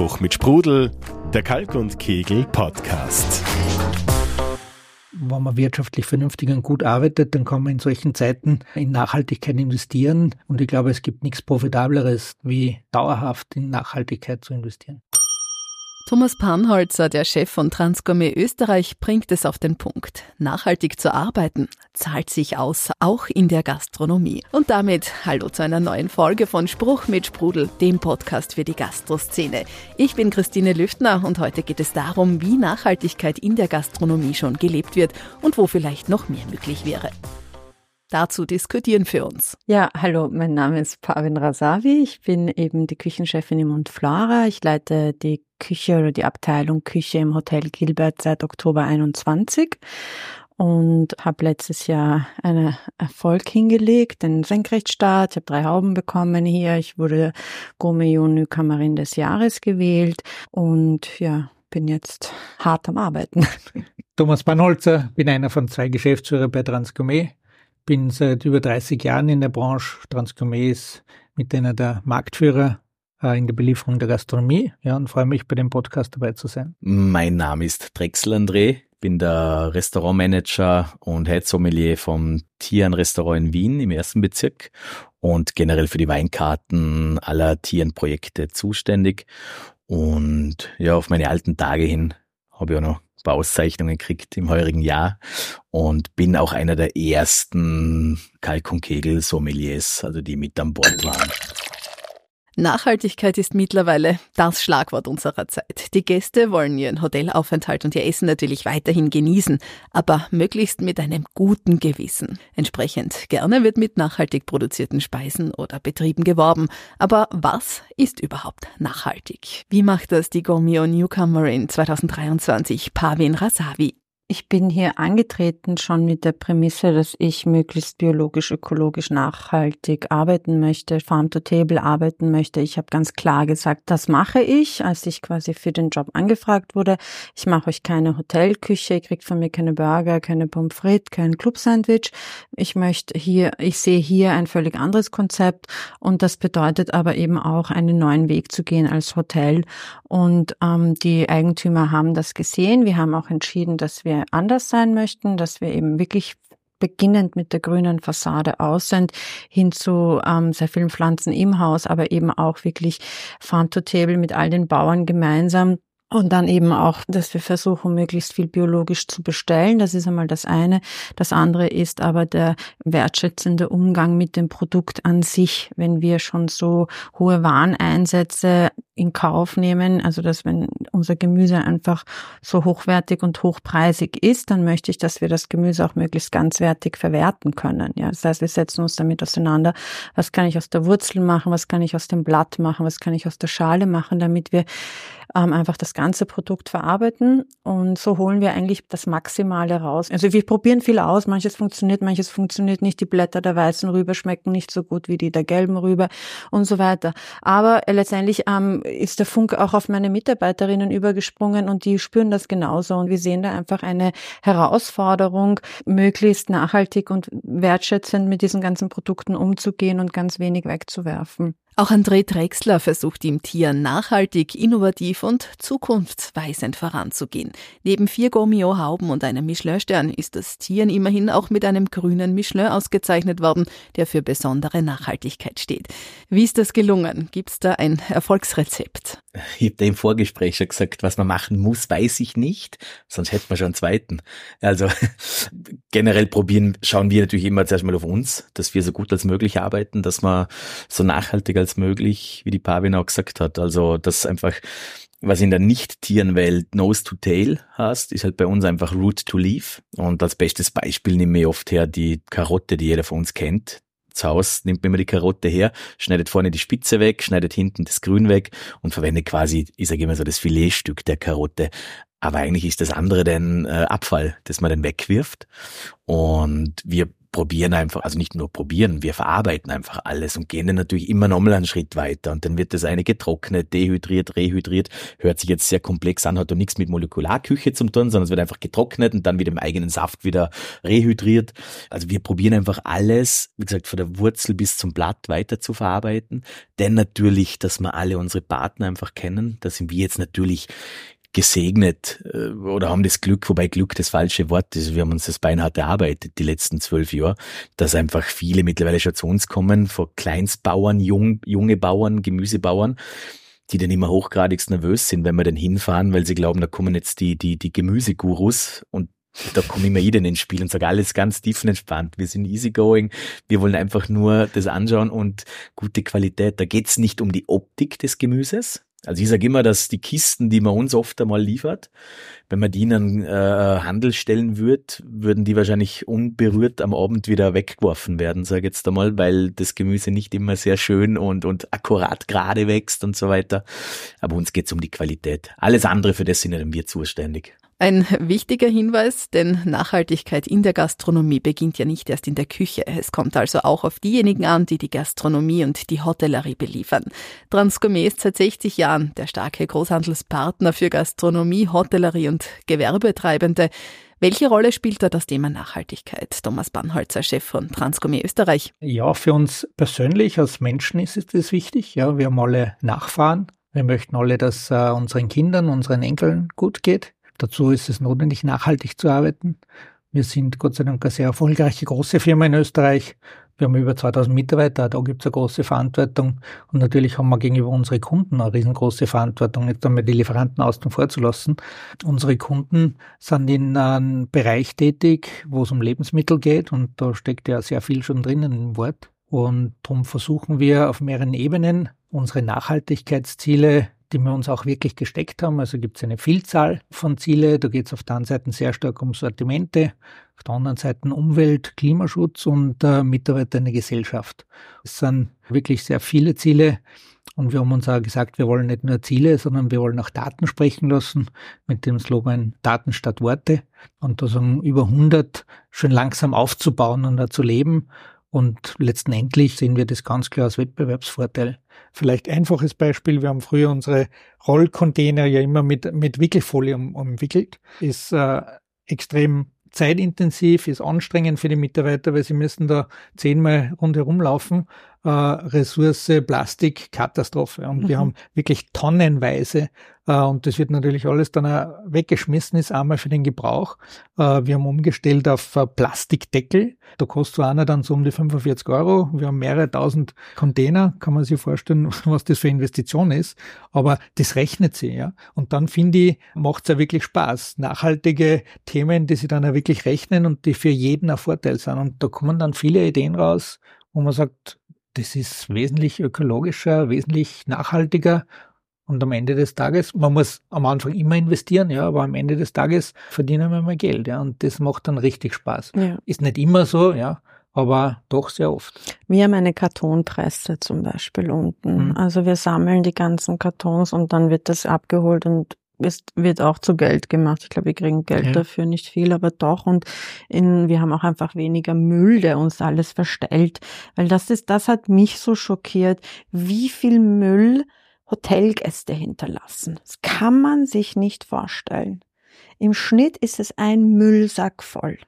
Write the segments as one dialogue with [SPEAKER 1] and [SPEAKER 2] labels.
[SPEAKER 1] Spruch mit Sprudel, der Kalk und Kegel Podcast.
[SPEAKER 2] Wenn man wirtschaftlich vernünftig und gut arbeitet, dann kann man in solchen Zeiten in Nachhaltigkeit investieren. Und ich glaube, es gibt nichts Profitableres, wie dauerhaft in Nachhaltigkeit zu investieren.
[SPEAKER 3] Thomas Panholzer, der Chef von Transgourmet Österreich, bringt es auf den Punkt. Nachhaltig zu arbeiten zahlt sich aus, auch in der Gastronomie. Und damit hallo zu einer neuen Folge von Spruch mit Sprudel, dem Podcast für die Gastroszene. Ich bin Christine Lüftner und heute geht es darum, wie Nachhaltigkeit in der Gastronomie schon gelebt wird und wo vielleicht noch mehr möglich wäre dazu diskutieren für uns.
[SPEAKER 4] Ja, hallo, mein Name ist Pavin Rasavi. Ich bin eben die Küchenchefin im Mont Flora. Ich leite die Küche oder die Abteilung Küche im Hotel Gilbert seit Oktober 21 und habe letztes Jahr einen Erfolg hingelegt, den Senkrechtstart. Ich habe drei Hauben bekommen hier. Ich wurde Gourmet Newcomerin des Jahres gewählt und ja, bin jetzt hart am Arbeiten.
[SPEAKER 2] Thomas Banholzer, bin einer von zwei Geschäftsführern bei Transgourmet bin seit über 30 Jahren in der Branche. Transgourmet ist mit einer der Marktführer äh, in der Belieferung der Gastronomie. Ja, und freue mich, bei dem Podcast dabei zu sein.
[SPEAKER 5] Mein Name ist Drechsel André, bin der Restaurantmanager und Head Sommelier vom Tieren Restaurant in Wien im ersten Bezirk und generell für die Weinkarten aller Tierenprojekte zuständig. Und ja, auf meine alten Tage hin habe ich auch noch paar Auszeichnungen gekriegt im heurigen Jahr und bin auch einer der ersten Kalk- und Kegel-Sommeliers, also die mit an Bord waren.
[SPEAKER 3] Nachhaltigkeit ist mittlerweile das Schlagwort unserer Zeit. Die Gäste wollen ihren Hotelaufenthalt und ihr Essen natürlich weiterhin genießen, aber möglichst mit einem guten Gewissen. Entsprechend gerne wird mit nachhaltig produzierten Speisen oder Betrieben geworben. Aber was ist überhaupt nachhaltig? Wie macht das die Gourmet Newcomerin 2023 Pavin Rasavi?
[SPEAKER 4] Ich bin hier angetreten schon mit der Prämisse, dass ich möglichst biologisch, ökologisch, nachhaltig arbeiten möchte, Farm to Table arbeiten möchte. Ich habe ganz klar gesagt, das mache ich, als ich quasi für den Job angefragt wurde. Ich mache euch keine Hotelküche, ihr kriegt von mir keine Burger, keine Pommes frites, kein Club-Sandwich. Ich möchte hier, ich sehe hier ein völlig anderes Konzept und das bedeutet aber eben auch einen neuen Weg zu gehen als Hotel. Und ähm, die Eigentümer haben das gesehen. Wir haben auch entschieden, dass wir anders sein möchten, dass wir eben wirklich beginnend mit der grünen Fassade aus sind, hin zu ähm, sehr vielen Pflanzen im Haus, aber eben auch wirklich Farm to Table mit all den Bauern gemeinsam und dann eben auch, dass wir versuchen, möglichst viel biologisch zu bestellen. Das ist einmal das eine. Das andere ist aber der wertschätzende Umgang mit dem Produkt an sich. Wenn wir schon so hohe Wareneinsätze in Kauf nehmen, also dass wenn unser Gemüse einfach so hochwertig und hochpreisig ist, dann möchte ich, dass wir das Gemüse auch möglichst ganzwertig verwerten können. Ja, das heißt, wir setzen uns damit auseinander. Was kann ich aus der Wurzel machen? Was kann ich aus dem Blatt machen? Was kann ich aus der Schale machen, damit wir ähm, einfach das ganze Produkt verarbeiten und so holen wir eigentlich das Maximale raus. Also wir probieren viel aus, manches funktioniert, manches funktioniert nicht. Die Blätter der weißen Rübe schmecken nicht so gut wie die der gelben Rübe und so weiter. Aber letztendlich ähm, ist der Funk auch auf meine Mitarbeiterinnen übergesprungen und die spüren das genauso und wir sehen da einfach eine Herausforderung, möglichst nachhaltig und wertschätzend mit diesen ganzen Produkten umzugehen und ganz wenig wegzuwerfen.
[SPEAKER 3] Auch André Drexler versucht im Tier nachhaltig, innovativ und zukunftsweisend voranzugehen. Neben vier Gourmet-Hauben und einem Michelin-Stern ist das Tieren immerhin auch mit einem grünen Michelin ausgezeichnet worden, der für besondere Nachhaltigkeit steht. Wie ist das gelungen? Gibt es da ein Erfolgsrezept?
[SPEAKER 5] Ich habe da im Vorgespräch schon gesagt, was man machen muss, weiß ich nicht, sonst hätten wir schon einen zweiten. Also generell probieren, schauen wir natürlich immer zuerst mal auf uns, dass wir so gut als möglich arbeiten, dass wir so nachhaltig als möglich, wie die Pavin auch gesagt hat. Also das einfach, was in der Nicht-Tierenwelt Nose to Tail heißt, ist halt bei uns einfach Root to Leaf. Und als bestes Beispiel nehme ich oft her die Karotte, die jeder von uns kennt. Zu Hause nimmt man immer die Karotte her, schneidet vorne die Spitze weg, schneidet hinten das Grün weg und verwendet quasi, ich sage immer so, das Filetstück der Karotte. Aber eigentlich ist das andere dann äh, Abfall, das man dann wegwirft. Und wir probieren einfach, also nicht nur probieren, wir verarbeiten einfach alles und gehen dann natürlich immer nochmal einen Schritt weiter und dann wird das eine getrocknet, dehydriert, rehydriert, hört sich jetzt sehr komplex an, hat doch nichts mit Molekularküche zu tun, sondern es wird einfach getrocknet und dann wieder im eigenen Saft wieder rehydriert. Also wir probieren einfach alles, wie gesagt, von der Wurzel bis zum Blatt weiter zu verarbeiten, denn natürlich, dass wir alle unsere Partner einfach kennen, da sind wir jetzt natürlich gesegnet äh, oder haben das Glück, wobei Glück das falsche Wort ist. Wir haben uns das beinhart erarbeitet die letzten zwölf Jahre, dass einfach viele mittlerweile schon zu uns kommen, von Kleinstbauern, jung, junge Bauern, Gemüsebauern, die dann immer hochgradigst nervös sind, wenn wir dann hinfahren, weil sie glauben, da kommen jetzt die, die, die Gemüsegurus und da komme immer jeder ins Spiel und sage alles ganz tiefenentspannt. Wir sind easygoing. Wir wollen einfach nur das anschauen und gute Qualität. Da geht's nicht um die Optik des Gemüses, also ich sage immer, dass die Kisten, die man uns oft einmal liefert, wenn man die in einen äh, Handel stellen würde, würden die wahrscheinlich unberührt am Abend wieder weggeworfen werden, sage ich jetzt einmal, weil das Gemüse nicht immer sehr schön und, und akkurat gerade wächst und so weiter. Aber uns geht's um die Qualität. Alles andere, für das sind wir zuständig.
[SPEAKER 3] Ein wichtiger Hinweis, denn Nachhaltigkeit in der Gastronomie beginnt ja nicht erst in der Küche. Es kommt also auch auf diejenigen an, die die Gastronomie und die Hotellerie beliefern. Transgourmet ist seit 60 Jahren der starke Großhandelspartner für Gastronomie, Hotellerie und Gewerbetreibende. Welche Rolle spielt da das Thema Nachhaltigkeit? Thomas Bannholzer, Chef von Transgourmet Österreich.
[SPEAKER 2] Ja, für uns persönlich als Menschen ist es wichtig. Ja, wir haben alle Nachfahren. Wir möchten alle, dass äh, unseren Kindern, unseren Enkeln gut geht. Dazu ist es notwendig, nachhaltig zu arbeiten. Wir sind Gott sei Dank eine sehr erfolgreiche große Firma in Österreich. Wir haben über 2000 Mitarbeiter, da gibt es eine große Verantwortung. Und natürlich haben wir gegenüber unseren Kunden eine riesengroße Verantwortung, jetzt einmal die Lieferanten außen vor zu lassen. Unsere Kunden sind in einem Bereich tätig, wo es um Lebensmittel geht und da steckt ja sehr viel schon drinnen im Wort. Und darum versuchen wir auf mehreren Ebenen unsere Nachhaltigkeitsziele die wir uns auch wirklich gesteckt haben. Also gibt es eine Vielzahl von Ziele. Da geht es auf der einen Seite sehr stark um Sortimente, auf der anderen Seite Umwelt, Klimaschutz und äh, Mitarbeiter in der Gesellschaft. Es sind wirklich sehr viele Ziele. Und wir haben uns auch gesagt, wir wollen nicht nur Ziele, sondern wir wollen auch Daten sprechen lassen mit dem Slogan Daten statt Worte. Und da sagen über 100 schön langsam aufzubauen und da zu leben. Und letztendlich sehen wir das ganz klar als Wettbewerbsvorteil. Vielleicht einfaches Beispiel, wir haben früher unsere Rollcontainer ja immer mit, mit Wickelfolie um, umwickelt. Ist äh, extrem zeitintensiv, ist anstrengend für die Mitarbeiter, weil sie müssen da zehnmal rundherum laufen äh, Ressource Plastik Katastrophe. Und mhm. wir haben wirklich tonnenweise äh, und das wird natürlich alles dann auch weggeschmissen, ist einmal für den Gebrauch. Äh, wir haben umgestellt auf äh, Plastikdeckel. Da kostet so einer dann so um die 45 Euro. Wir haben mehrere tausend Container, kann man sich vorstellen, was das für Investition ist. Aber das rechnet sich, ja. Und dann finde ich, macht es ja wirklich Spaß. Nachhaltige Themen, die sich dann auch wirklich rechnen und die für jeden ein Vorteil sind. Und da kommen dann viele Ideen raus, wo man sagt, das ist wesentlich ökologischer, wesentlich nachhaltiger. Und am Ende des Tages, man muss am Anfang immer investieren, ja, aber am Ende des Tages verdienen wir mehr Geld, ja, und das macht dann richtig Spaß. Ja. Ist nicht immer so, ja, aber doch sehr oft.
[SPEAKER 4] Wir haben eine Kartonpresse zum Beispiel unten. Mhm. Also wir sammeln die ganzen Kartons und dann wird das abgeholt und es wird auch zu Geld gemacht. Ich glaube, wir kriegen Geld ja. dafür, nicht viel, aber doch. Und in, wir haben auch einfach weniger Müll, der uns alles verstellt. Weil das ist, das hat mich so schockiert, wie viel Müll Hotelgäste hinterlassen. Das kann man sich nicht vorstellen. Im Schnitt ist es ein Müllsack voll.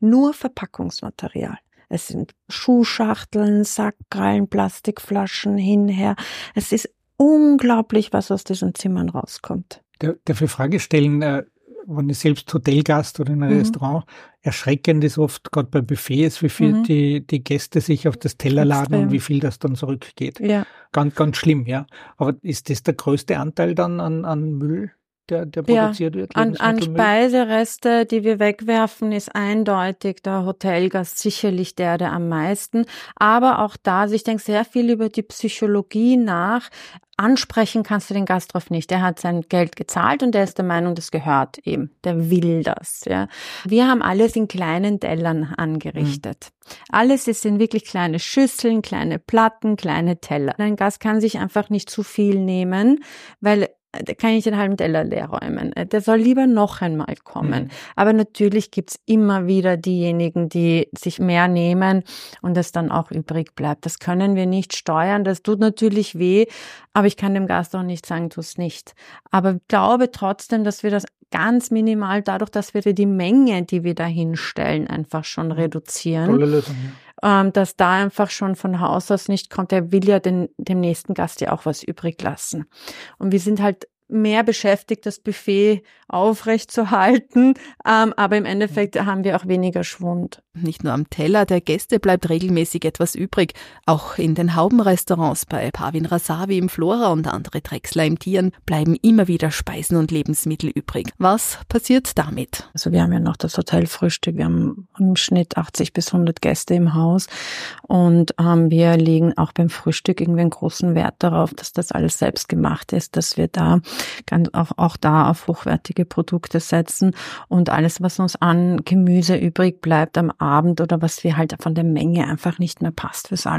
[SPEAKER 4] Nur Verpackungsmaterial. Es sind Schuhschachteln, Sackkrallen, Plastikflaschen hinher. Es ist unglaublich, was aus diesen Zimmern rauskommt.
[SPEAKER 2] Darf ich Frage stellen, äh, wenn ich selbst Hotelgast oder in einem mhm. Restaurant, erschreckend ist oft gerade bei Buffets, wie viel mhm. die, die Gäste sich auf das Teller laden und wie viel das dann zurückgeht. Ja. Ganz, ganz schlimm, ja. Aber ist das der größte Anteil dann an, an Müll? Der, der produziert
[SPEAKER 4] ja,
[SPEAKER 2] wird.
[SPEAKER 4] An, an Speisereste, die wir wegwerfen, ist eindeutig der Hotelgast sicherlich der, der am meisten. Aber auch da, also ich denke sehr viel über die Psychologie nach ansprechen kannst du den Gast drauf nicht. Der hat sein Geld gezahlt und der ist der Meinung, das gehört ihm. Der will das. Ja. Wir haben alles in kleinen Tellern angerichtet. Mhm. Alles ist in wirklich kleine Schüsseln, kleine Platten, kleine Teller. Ein Gast kann sich einfach nicht zu viel nehmen, weil kann ich den halben Teller leer räumen. Äh, der soll lieber noch einmal kommen. Mhm. Aber natürlich gibt's immer wieder diejenigen, die sich mehr nehmen und es dann auch übrig bleibt. Das können wir nicht steuern. Das tut natürlich weh, aber ich kann dem Gast auch nicht sagen, tu's nicht. Aber ich glaube trotzdem, dass wir das ganz minimal dadurch, dass wir die Menge, die wir da hinstellen, einfach schon mhm. reduzieren. Tolle Lösung, ja ähm, dass da einfach schon von Haus aus nicht kommt. Er will ja den, dem nächsten Gast ja auch was übrig lassen. Und wir sind halt mehr beschäftigt, das Buffet aufrechtzuerhalten, ähm, aber im Endeffekt haben wir auch weniger Schwund.
[SPEAKER 3] Nicht nur am Teller der Gäste bleibt regelmäßig etwas übrig, auch in den Haubenrestaurants bei Pavin Rasavi im Flora und andere Drechsler im Tieren bleiben immer wieder Speisen und Lebensmittel übrig. Was passiert damit?
[SPEAKER 4] Also wir haben ja noch das Hotelfrühstück, wir haben im Schnitt 80 bis 100 Gäste im Haus und ähm, wir legen auch beim Frühstück irgendwie einen großen Wert darauf, dass das alles selbst gemacht ist, dass wir da ganz auch, auch da auf hochwertige Produkte setzen und alles, was uns an Gemüse übrig bleibt am Abend oder was wir halt von der Menge einfach nicht mehr passt fürs à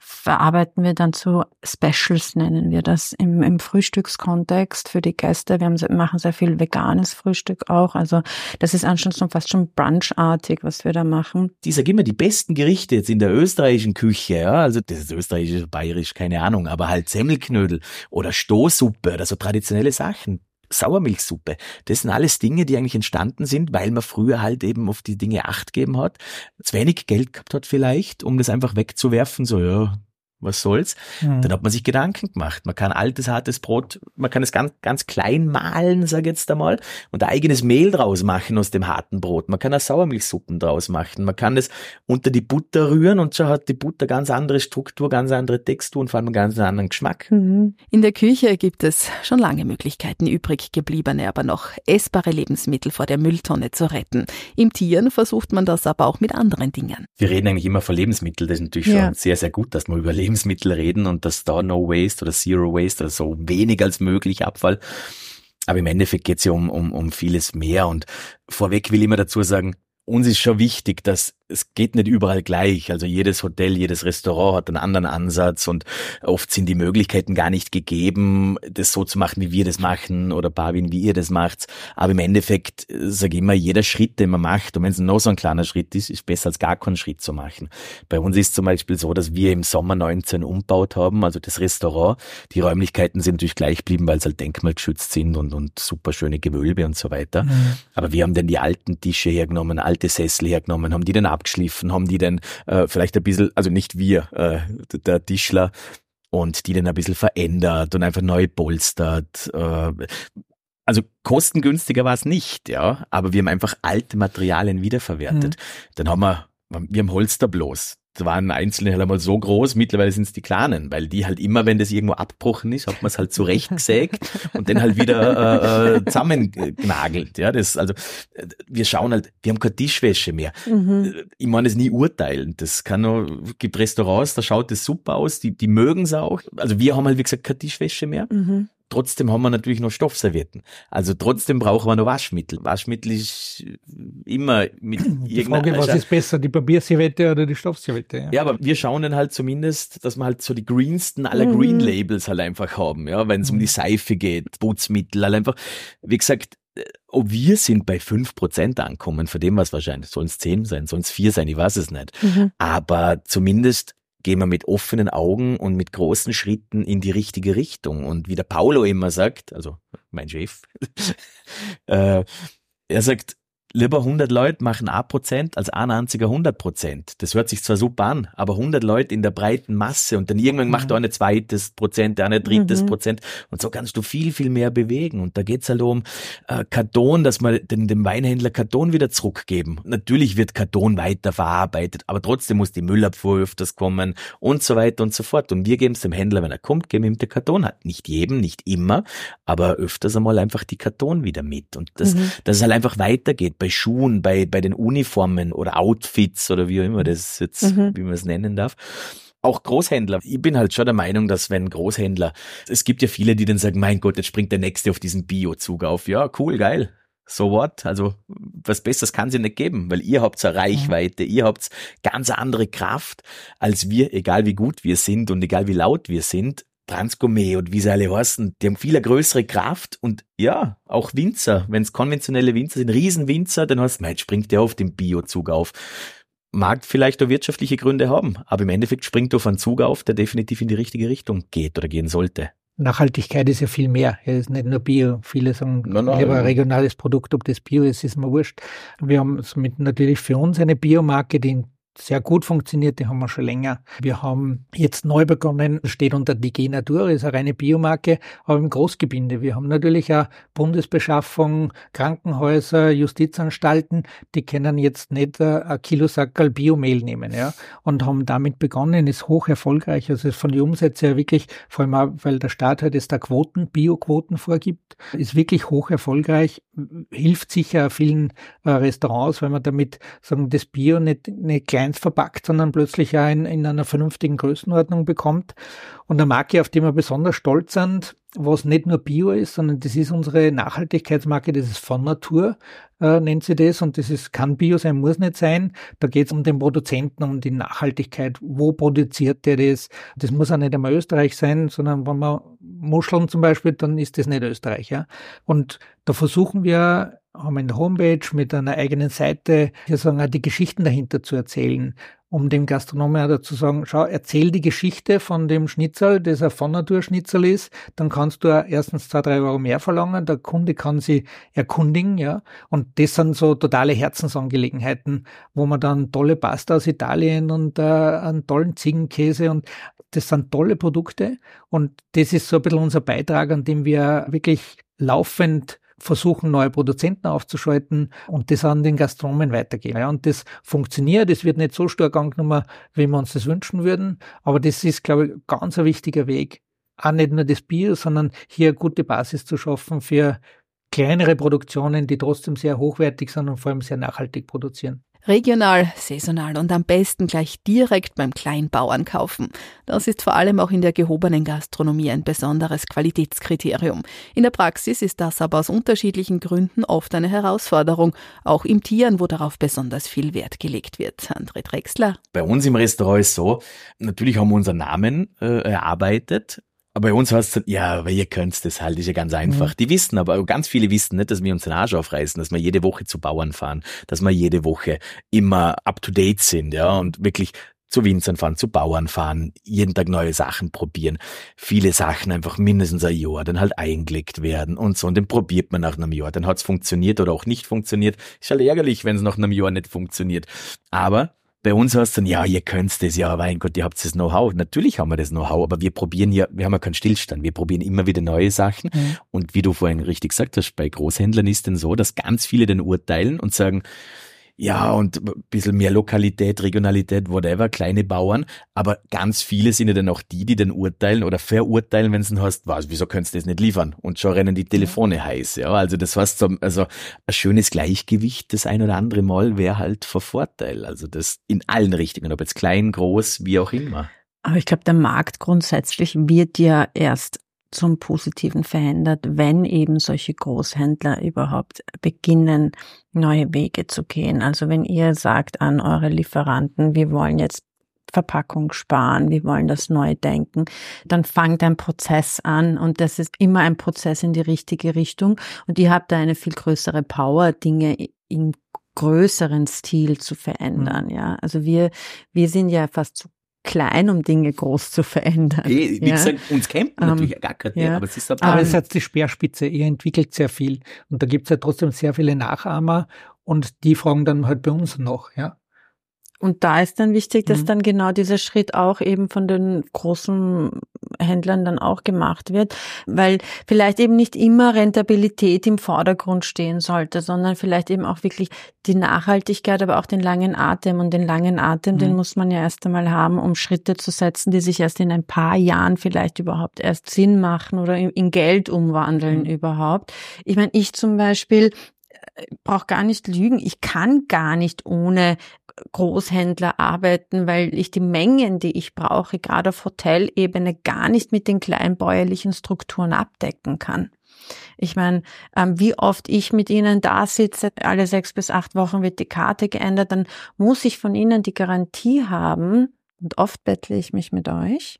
[SPEAKER 4] verarbeiten wir dann zu Specials, nennen wir das im, im Frühstückskontext für die Gäste. Wir haben, machen sehr viel veganes Frühstück auch. Also das ist anscheinend schon fast schon brunchartig, was wir da machen.
[SPEAKER 5] Die sag immer die besten Gerichte jetzt in der österreichischen Küche, ja. Also das ist österreichisch, bayerisch, keine Ahnung, aber halt Semmelknödel oder Stoßsuppe oder so traditionelle Sachen. Sauermilchsuppe. Das sind alles Dinge, die eigentlich entstanden sind, weil man früher halt eben auf die Dinge Acht geben hat, zu wenig Geld gehabt hat vielleicht, um das einfach wegzuwerfen, so ja, was soll's? Mhm. Dann hat man sich Gedanken gemacht. Man kann altes, hartes Brot, man kann es ganz, ganz klein mahlen, sag ich jetzt einmal, und ein eigenes Mehl draus machen aus dem harten Brot. Man kann auch Sauermilchsuppen draus machen. Man kann es unter die Butter rühren und schon hat die Butter ganz andere Struktur, ganz andere Textur und vor allem einen ganz anderen Geschmack.
[SPEAKER 3] Mhm. In der Küche gibt es schon lange Möglichkeiten, übrig gebliebene, aber noch essbare Lebensmittel vor der Mülltonne zu retten. Im Tieren versucht man das aber auch mit anderen Dingen.
[SPEAKER 5] Wir reden eigentlich immer von Lebensmitteln. Das ist natürlich ja. schon sehr, sehr gut, dass man überlebt Lebensmittel reden und dass da No Waste oder Zero Waste oder so wenig als möglich Abfall. Aber im Endeffekt geht es ja um, um, um vieles mehr. Und vorweg will ich immer dazu sagen, uns ist schon wichtig, dass es geht nicht überall gleich. Also jedes Hotel, jedes Restaurant hat einen anderen Ansatz und oft sind die Möglichkeiten gar nicht gegeben, das so zu machen, wie wir das machen oder Barwin, wie ihr das macht. Aber im Endeffekt äh, sage ich immer, jeder Schritt, den man macht, und wenn es noch so ein kleiner Schritt ist, ist besser als gar keinen Schritt zu machen. Bei uns ist zum Beispiel so, dass wir im Sommer 19 umbaut haben, also das Restaurant. Die Räumlichkeiten sind natürlich gleich geblieben, weil sie halt denkmalgeschützt sind und, und super schöne Gewölbe und so weiter. Mhm. Aber wir haben dann die alten Tische hergenommen, alte Sessel hergenommen, haben die dann abgeschliffen, haben die dann äh, vielleicht ein bisschen, also nicht wir, äh, der Tischler, und die dann ein bisschen verändert und einfach neu polstert. Äh, also kostengünstiger war es nicht, ja, aber wir haben einfach alte Materialien wiederverwertet. Mhm. Dann haben wir, wir haben Holsterblos da waren einzelne halt einmal so groß, mittlerweile sind es die kleinen, weil die halt immer, wenn das irgendwo abgebrochen ist, hat man es halt zurechtgesägt und dann halt wieder äh, äh, zusammengenagelt. Ja, das, also äh, wir schauen halt, wir haben keine Tischwäsche mehr. Mhm. Ich meine es nie urteilen. Das kann nur, gibt Restaurants, da schaut es super aus, die, die mögen es auch. Also wir haben halt, wie gesagt, keine Tischwäsche mehr. Mhm. Trotzdem haben wir natürlich noch Stoffservietten. Also trotzdem brauchen wir noch Waschmittel. Waschmittel ist immer mit
[SPEAKER 2] Die Frage, was ist besser, die Papierserviette oder die Stoffserviette?
[SPEAKER 5] Ja. ja, aber wir schauen dann halt zumindest, dass wir halt so die greensten aller mhm. Green Labels halt einfach haben, ja, wenn es mhm. um die Seife geht, Putzmittel, halt einfach, wie gesagt, äh, ob wir sind bei fünf Prozent ankommen, von dem was wahrscheinlich, sollen es zehn sein, sollen es vier sein, ich weiß es nicht. Mhm. Aber zumindest gehen wir mit offenen Augen und mit großen Schritten in die richtige Richtung. Und wie der Paulo immer sagt, also mein Chef, äh, er sagt, lieber 100 Leute machen ein Prozent als ein einziger 100 Prozent. Das hört sich zwar super an, aber 100 Leute in der breiten Masse und dann irgendwann mhm. macht er ein zweites Prozent, der ein drittes mhm. Prozent und so kannst du viel, viel mehr bewegen. Und da geht's halt um äh, Karton, dass wir den, dem Weinhändler Karton wieder zurückgeben. Natürlich wird Karton weiter verarbeitet, aber trotzdem muss die Müllabfuhr öfters kommen und so weiter und so fort. Und wir geben es dem Händler, wenn er kommt, geben ihm den Karton. Hat nicht jedem, nicht immer, aber öfters einmal einfach die Karton wieder mit. Und das, mhm. dass es halt einfach weitergeht bei Schuhen, bei, bei den Uniformen oder Outfits oder wie auch immer das jetzt, mhm. wie man es nennen darf auch Großhändler. Ich bin halt schon der Meinung, dass wenn Großhändler, es gibt ja viele, die dann sagen, mein Gott, jetzt springt der Nächste auf diesen Bio-Zug auf. Ja, cool, geil. So what? Also, was Besseres kann sie nicht geben, weil ihr habt eine Reichweite, ihr habt ganz andere Kraft als wir, egal wie gut wir sind und egal wie laut wir sind Transgourmet und wie sie alle heißen, die haben viel größere Kraft und ja, auch Winzer, wenn es konventionelle Winzer sind, Riesenwinzer, dann heißt, jetzt springt der auf den Biozug auf. Mag vielleicht auch wirtschaftliche Gründe haben, aber im Endeffekt springt auf einen Zug auf, der definitiv in die richtige Richtung geht oder gehen sollte.
[SPEAKER 2] Nachhaltigkeit ist ja viel mehr. Es ist nicht nur Bio. Viele sagen, nein, nein, lieber ein regionales Produkt, ob das Bio ist, ist mir wurscht. Wir haben somit natürlich für uns eine Biomarke, die sehr gut funktioniert, die haben wir schon länger. Wir haben jetzt neu begonnen, steht unter DG Natur, ist eine reine Biomarke, aber im Großgebinde. Wir haben natürlich auch Bundesbeschaffung, Krankenhäuser, Justizanstalten, die können jetzt nicht ein Kilo Sackerl Biomehl nehmen, ja, und haben damit begonnen, ist hoch erfolgreich. Also ist von den Umsätzen her wirklich, vor allem auch, weil der Staat halt jetzt da Quoten, Bioquoten vorgibt, ist wirklich hoch erfolgreich, hilft sicher vielen äh, Restaurants, weil man damit sagen, das Bio nicht, nicht klein eins verpackt, sondern plötzlich ja in, in einer vernünftigen Größenordnung bekommt. Und eine Marke, auf die wir besonders stolz sind, was nicht nur Bio ist, sondern das ist unsere Nachhaltigkeitsmarke, das ist von Natur, äh, nennt sie das. Und das ist, kann Bio sein, muss nicht sein. Da geht es um den Produzenten, um die Nachhaltigkeit. Wo produziert der das? Das muss auch nicht einmal Österreich sein, sondern wenn man Muscheln zum Beispiel, dann ist das nicht Österreich. Ja? Und da versuchen wir haben eine Homepage mit einer eigenen Seite, hier sagen auch die Geschichten dahinter zu erzählen, um dem Gastronomen auch dazu sagen, schau, erzähl die Geschichte von dem Schnitzel, das ein von Natur Schnitzel ist, dann kannst du erstens zwei, drei Euro mehr verlangen, der Kunde kann sie erkundigen, ja, und das sind so totale Herzensangelegenheiten, wo man dann tolle Pasta aus Italien und äh, einen tollen Ziegenkäse und das sind tolle Produkte. Und das ist so ein bisschen unser Beitrag, an dem wir wirklich laufend versuchen, neue Produzenten aufzuschalten und das an den Gastronomen weitergeben. Ja, und das funktioniert, es wird nicht so stark angenommen, wie wir uns das wünschen würden, aber das ist, glaube ich, ganz ein wichtiger Weg. Auch nicht nur das Bier, sondern hier eine gute Basis zu schaffen für kleinere Produktionen, die trotzdem sehr hochwertig sind und vor allem sehr nachhaltig produzieren.
[SPEAKER 3] Regional, saisonal und am besten gleich direkt beim Kleinbauern kaufen. Das ist vor allem auch in der gehobenen Gastronomie ein besonderes Qualitätskriterium. In der Praxis ist das aber aus unterschiedlichen Gründen oft eine Herausforderung, auch im Tieren, wo darauf besonders viel Wert gelegt wird. André Drexler.
[SPEAKER 5] Bei uns im Restaurant ist so, natürlich haben wir unseren Namen äh, erarbeitet, bei uns heißt es, ja, aber ihr könnt das halt, ist ja ganz einfach. Mhm. Die wissen aber, ganz viele wissen nicht, dass wir uns den Arsch aufreißen, dass wir jede Woche zu Bauern fahren, dass wir jede Woche immer up to date sind, ja, und wirklich zu Winzern fahren, zu Bauern fahren, jeden Tag neue Sachen probieren. Viele Sachen einfach mindestens ein Jahr dann halt eingelegt werden und so. Und dann probiert man nach einem Jahr. Dann hat's funktioniert oder auch nicht funktioniert. Ist halt ärgerlich, wenn es nach einem Jahr nicht funktioniert. Aber bei uns heißt es dann, ja, ihr könnt das, ja, mein Gott, ihr habt das Know-how. Natürlich haben wir das Know-how, aber wir probieren ja, wir haben ja keinen Stillstand. Wir probieren immer wieder neue Sachen. Mhm. Und wie du vorhin richtig gesagt hast, bei Großhändlern ist denn so, dass ganz viele dann urteilen und sagen, ja, und ein bisschen mehr Lokalität, Regionalität, whatever, kleine Bauern. Aber ganz viele sind ja dann auch die, die dann urteilen oder verurteilen, wenn es dann heißt, was, wieso könntest du das nicht liefern? Und schon rennen die Telefone heiß. Ja, also das heißt, so, also ein schönes Gleichgewicht das ein oder andere Mal wäre halt vor Vorteil. Also das in allen Richtungen, ob jetzt klein, groß, wie auch immer.
[SPEAKER 4] Aber ich glaube, der Markt grundsätzlich wird ja erst zum Positiven verändert, wenn eben solche Großhändler überhaupt beginnen, neue Wege zu gehen. Also wenn ihr sagt an eure Lieferanten, wir wollen jetzt Verpackung sparen, wir wollen das neu denken, dann fangt ein Prozess an und das ist immer ein Prozess in die richtige Richtung und ihr habt da eine viel größere Power, Dinge in größeren Stil zu verändern, mhm. ja. Also wir, wir sind ja fast zu klein, um Dinge groß zu verändern.
[SPEAKER 5] Wie, wie ja. gesagt, uns kennt man um, ähm, natürlich gar kein ja.
[SPEAKER 2] aber es ist aber, aber es hat die Speerspitze, ihr entwickelt sehr viel und da gibt es ja trotzdem sehr viele Nachahmer und die fragen dann halt bei uns noch, ja.
[SPEAKER 4] Und da ist dann wichtig, dass mhm. dann genau dieser Schritt auch eben von den großen Händlern dann auch gemacht wird, weil vielleicht eben nicht immer Rentabilität im Vordergrund stehen sollte, sondern vielleicht eben auch wirklich die Nachhaltigkeit, aber auch den langen Atem. Und den langen Atem, mhm. den muss man ja erst einmal haben, um Schritte zu setzen, die sich erst in ein paar Jahren vielleicht überhaupt erst Sinn machen oder in Geld umwandeln mhm. überhaupt. Ich meine, ich zum Beispiel äh, brauche gar nicht lügen. Ich kann gar nicht ohne Großhändler arbeiten, weil ich die Mengen, die ich brauche, gerade auf Hotelebene, gar nicht mit den kleinbäuerlichen Strukturen abdecken kann. Ich meine, ähm, wie oft ich mit Ihnen da sitze, alle sechs bis acht Wochen wird die Karte geändert, dann muss ich von Ihnen die Garantie haben, und oft bettle ich mich mit euch,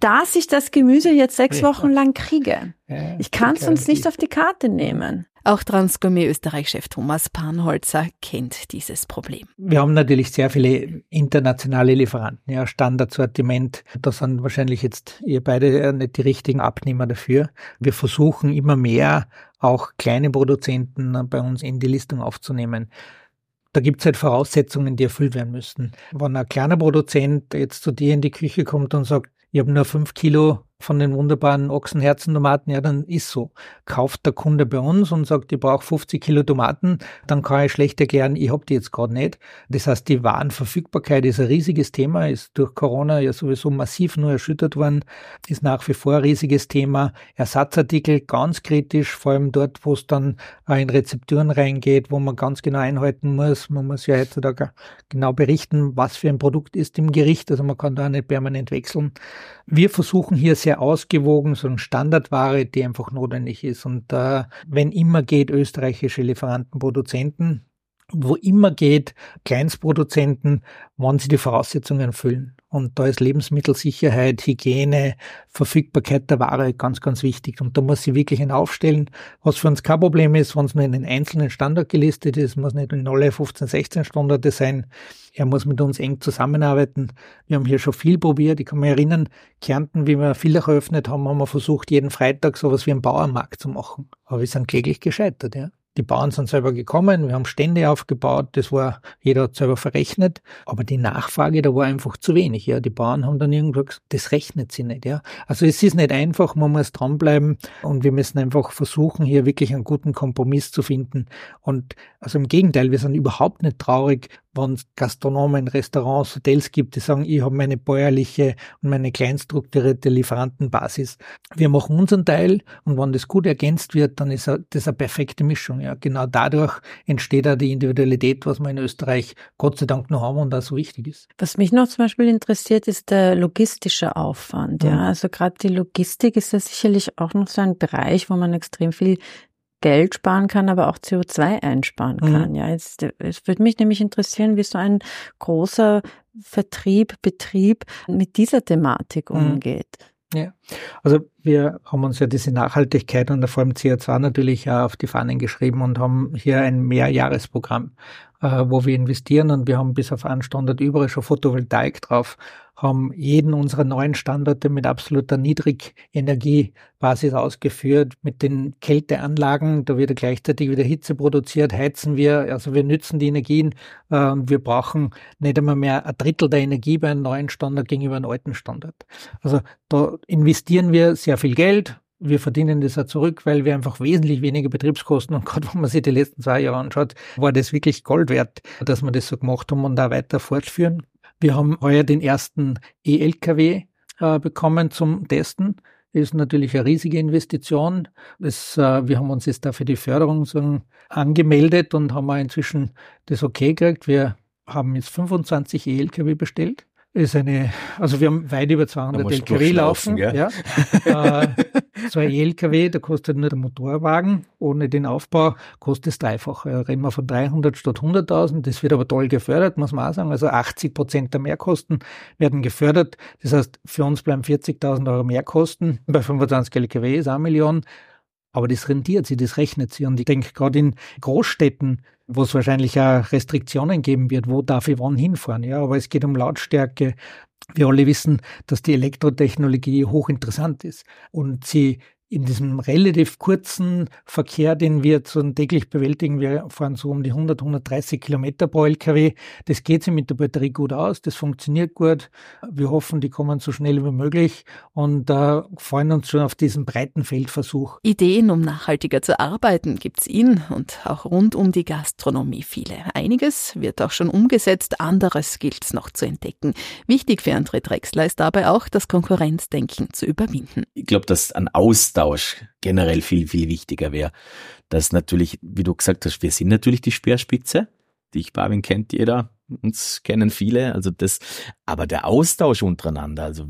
[SPEAKER 4] dass ich das Gemüse jetzt sechs Wochen lang kriege. ich kann es sonst nicht auf die Karte nehmen.
[SPEAKER 3] Auch Transgourmet Österreich-Chef Thomas Panholzer kennt dieses Problem.
[SPEAKER 2] Wir haben natürlich sehr viele internationale Lieferanten, ja, Standardsortiment. Da sind wahrscheinlich jetzt ihr beide nicht die richtigen Abnehmer dafür. Wir versuchen immer mehr auch kleine Produzenten bei uns in die Listung aufzunehmen da gibt es halt Voraussetzungen, die erfüllt werden müssen. Wenn ein kleiner Produzent jetzt zu dir in die Küche kommt und sagt, ich habe nur fünf Kilo von den wunderbaren Ochsenherzentomaten, ja, dann ist so. Kauft der Kunde bei uns und sagt, ich brauche 50 Kilo Tomaten, dann kann ich schlecht erklären, ich habe die jetzt gerade nicht. Das heißt, die Warenverfügbarkeit ist ein riesiges Thema, ist durch Corona ja sowieso massiv nur erschüttert worden, ist nach wie vor ein riesiges Thema. Ersatzartikel ganz kritisch, vor allem dort, wo es dann in Rezepturen reingeht, wo man ganz genau einhalten muss. Man muss ja heutzutage genau berichten, was für ein Produkt ist im Gericht, also man kann da nicht permanent wechseln. Wir versuchen hier sehr ausgewogen, so eine Standardware, die einfach notwendig ist. Und äh, wenn immer geht, österreichische Lieferanten, Produzenten, wo immer geht, Kleinstproduzenten, wann sie die Voraussetzungen erfüllen. Und da ist Lebensmittelsicherheit, Hygiene, Verfügbarkeit der Ware ganz, ganz wichtig. Und da muss sie wirklich ein aufstellen, was für uns kein Problem ist, wenn es nur in den einzelnen Standard gelistet ist, muss nicht in alle 15, 16 Standorte sein. Er muss mit uns eng zusammenarbeiten. Wir haben hier schon viel probiert. Ich kann mich erinnern, Kärnten, wie wir Villach eröffnet haben, haben wir versucht, jeden Freitag sowas wie einen Bauernmarkt zu machen. Aber wir sind kläglich gescheitert, ja. Die Bauern sind selber gekommen, wir haben Stände aufgebaut, das war, jeder hat selber verrechnet, aber die Nachfrage, da war einfach zu wenig, ja. Die Bauern haben dann irgendwo gesagt, das rechnet sie nicht, ja. Also es ist nicht einfach, man muss dranbleiben und wir müssen einfach versuchen, hier wirklich einen guten Kompromiss zu finden. Und also im Gegenteil, wir sind überhaupt nicht traurig, wenn es Gastronomen, Restaurants, Hotels gibt, die sagen, ich habe meine bäuerliche und meine kleinstrukturierte Lieferantenbasis. Wir machen unseren Teil und wenn das gut ergänzt wird, dann ist das eine perfekte Mischung. Ja, genau dadurch entsteht auch die Individualität, was wir in Österreich Gott sei Dank noch haben und da so wichtig ist.
[SPEAKER 4] Was mich noch zum Beispiel interessiert, ist der logistische Aufwand. Ja, mhm. also gerade die Logistik ist ja sicherlich auch noch so ein Bereich, wo man extrem viel Geld sparen kann, aber auch CO2 einsparen mhm. kann. Ja, jetzt, es würde mich nämlich interessieren, wie so ein großer Vertrieb, Betrieb mit dieser Thematik mhm. umgeht.
[SPEAKER 2] Ja, also wir haben uns ja diese Nachhaltigkeit und vor allem CO2 natürlich auf die Fahnen geschrieben und haben hier ein Mehrjahresprogramm, äh, wo wir investieren und wir haben bis auf einen Standort überall schon Photovoltaik drauf haben jeden unserer neuen Standorte mit absoluter Niedrigenergiebasis ausgeführt, mit den Kälteanlagen, da wird gleichzeitig wieder Hitze produziert, heizen wir, also wir nützen die Energien, äh, wir brauchen nicht einmal mehr ein Drittel der Energie bei einem neuen Standard gegenüber einem alten Standard. Also da investieren wir sehr viel Geld, wir verdienen das auch zurück, weil wir einfach wesentlich weniger Betriebskosten und gerade wenn man sich die letzten zwei Jahre anschaut, war das wirklich Gold wert, dass wir das so gemacht haben und da weiter fortführen. Wir haben heuer den ersten E-LKW äh, bekommen zum Testen. Das ist natürlich eine riesige Investition. Das, äh, wir haben uns jetzt dafür die Förderung so angemeldet und haben inzwischen das okay gekriegt. Wir haben jetzt 25 E-LKW bestellt ist eine, also wir haben weit über 200 LKW laufen. Ja. äh, ein LKW, da kostet nur der Motorwagen, ohne den Aufbau kostet es dreifach. Reden wir von 300 statt 100.000. Das wird aber toll gefördert, muss man auch sagen. Also 80 Prozent der Mehrkosten werden gefördert. Das heißt, für uns bleiben 40.000 Euro Mehrkosten. Bei 25 LKW ist eine Million. Aber das rentiert sie, das rechnet sie. Und ich denke, gerade in Großstädten, wo es wahrscheinlich auch Restriktionen geben wird, wo darf ich wann hinfahren? Ja, aber es geht um Lautstärke. Wir alle wissen, dass die Elektrotechnologie hochinteressant ist und sie in diesem relativ kurzen Verkehr, den wir so täglich bewältigen, wir fahren so um die 100, 130 Kilometer pro LKW. Das geht sich mit der Batterie gut aus, das funktioniert gut. Wir hoffen, die kommen so schnell wie möglich und äh, freuen uns schon auf diesen breiten Feldversuch.
[SPEAKER 3] Ideen, um nachhaltiger zu arbeiten, gibt's in und auch rund um die Gastronomie viele. Einiges wird auch schon umgesetzt, anderes gilt's noch zu entdecken. Wichtig für André Drexler ist dabei auch, das Konkurrenzdenken zu überwinden.
[SPEAKER 5] Ich glaube, dass ein Austausch Austausch generell viel, viel wichtiger wäre. Dass natürlich, wie du gesagt hast, wir sind natürlich die Speerspitze. Die ich Barwin kennt jeder, uns kennen viele, also das, aber der Austausch untereinander, also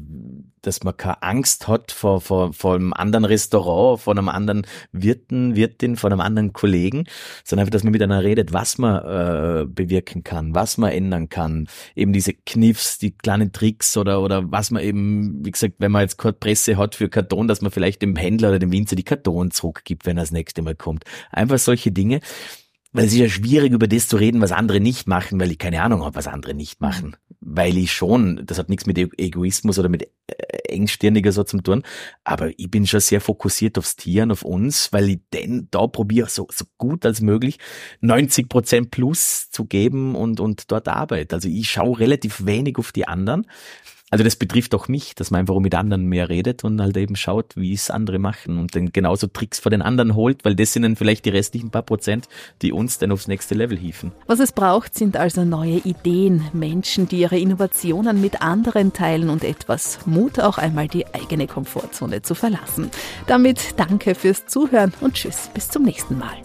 [SPEAKER 5] dass man keine Angst hat vor, vor, vor einem anderen Restaurant, vor einem anderen Wirten, Wirtin, vor einem anderen Kollegen, sondern einfach, dass man miteinander redet, was man äh, bewirken kann, was man ändern kann, eben diese Kniffs, die kleinen Tricks oder, oder was man eben, wie gesagt, wenn man jetzt keine Presse hat für Karton, dass man vielleicht dem Händler oder dem Winzer die Karton zurückgibt, wenn er das nächste Mal kommt. Einfach solche Dinge weil es ist ja schwierig, über das zu reden, was andere nicht machen, weil ich keine Ahnung habe, was andere nicht machen. Weil ich schon, das hat nichts mit e-, Egoismus oder mit äh, engstirniger so zu tun, aber ich bin schon sehr fokussiert aufs Tier und auf uns, weil ich denn da probiere, so, so gut als möglich 90 Prozent plus zu geben und, und dort arbeite. Also ich schaue relativ wenig auf die anderen, also das betrifft auch mich, dass man einfach mit anderen mehr redet und halt eben schaut, wie es andere machen und dann genauso Tricks von den anderen holt, weil das sind dann vielleicht die restlichen paar Prozent, die uns dann aufs nächste Level hieven.
[SPEAKER 3] Was es braucht, sind also neue Ideen, Menschen, die ihre Innovationen mit anderen teilen und etwas Mut, auch einmal die eigene Komfortzone zu verlassen. Damit danke fürs Zuhören und tschüss, bis zum nächsten Mal.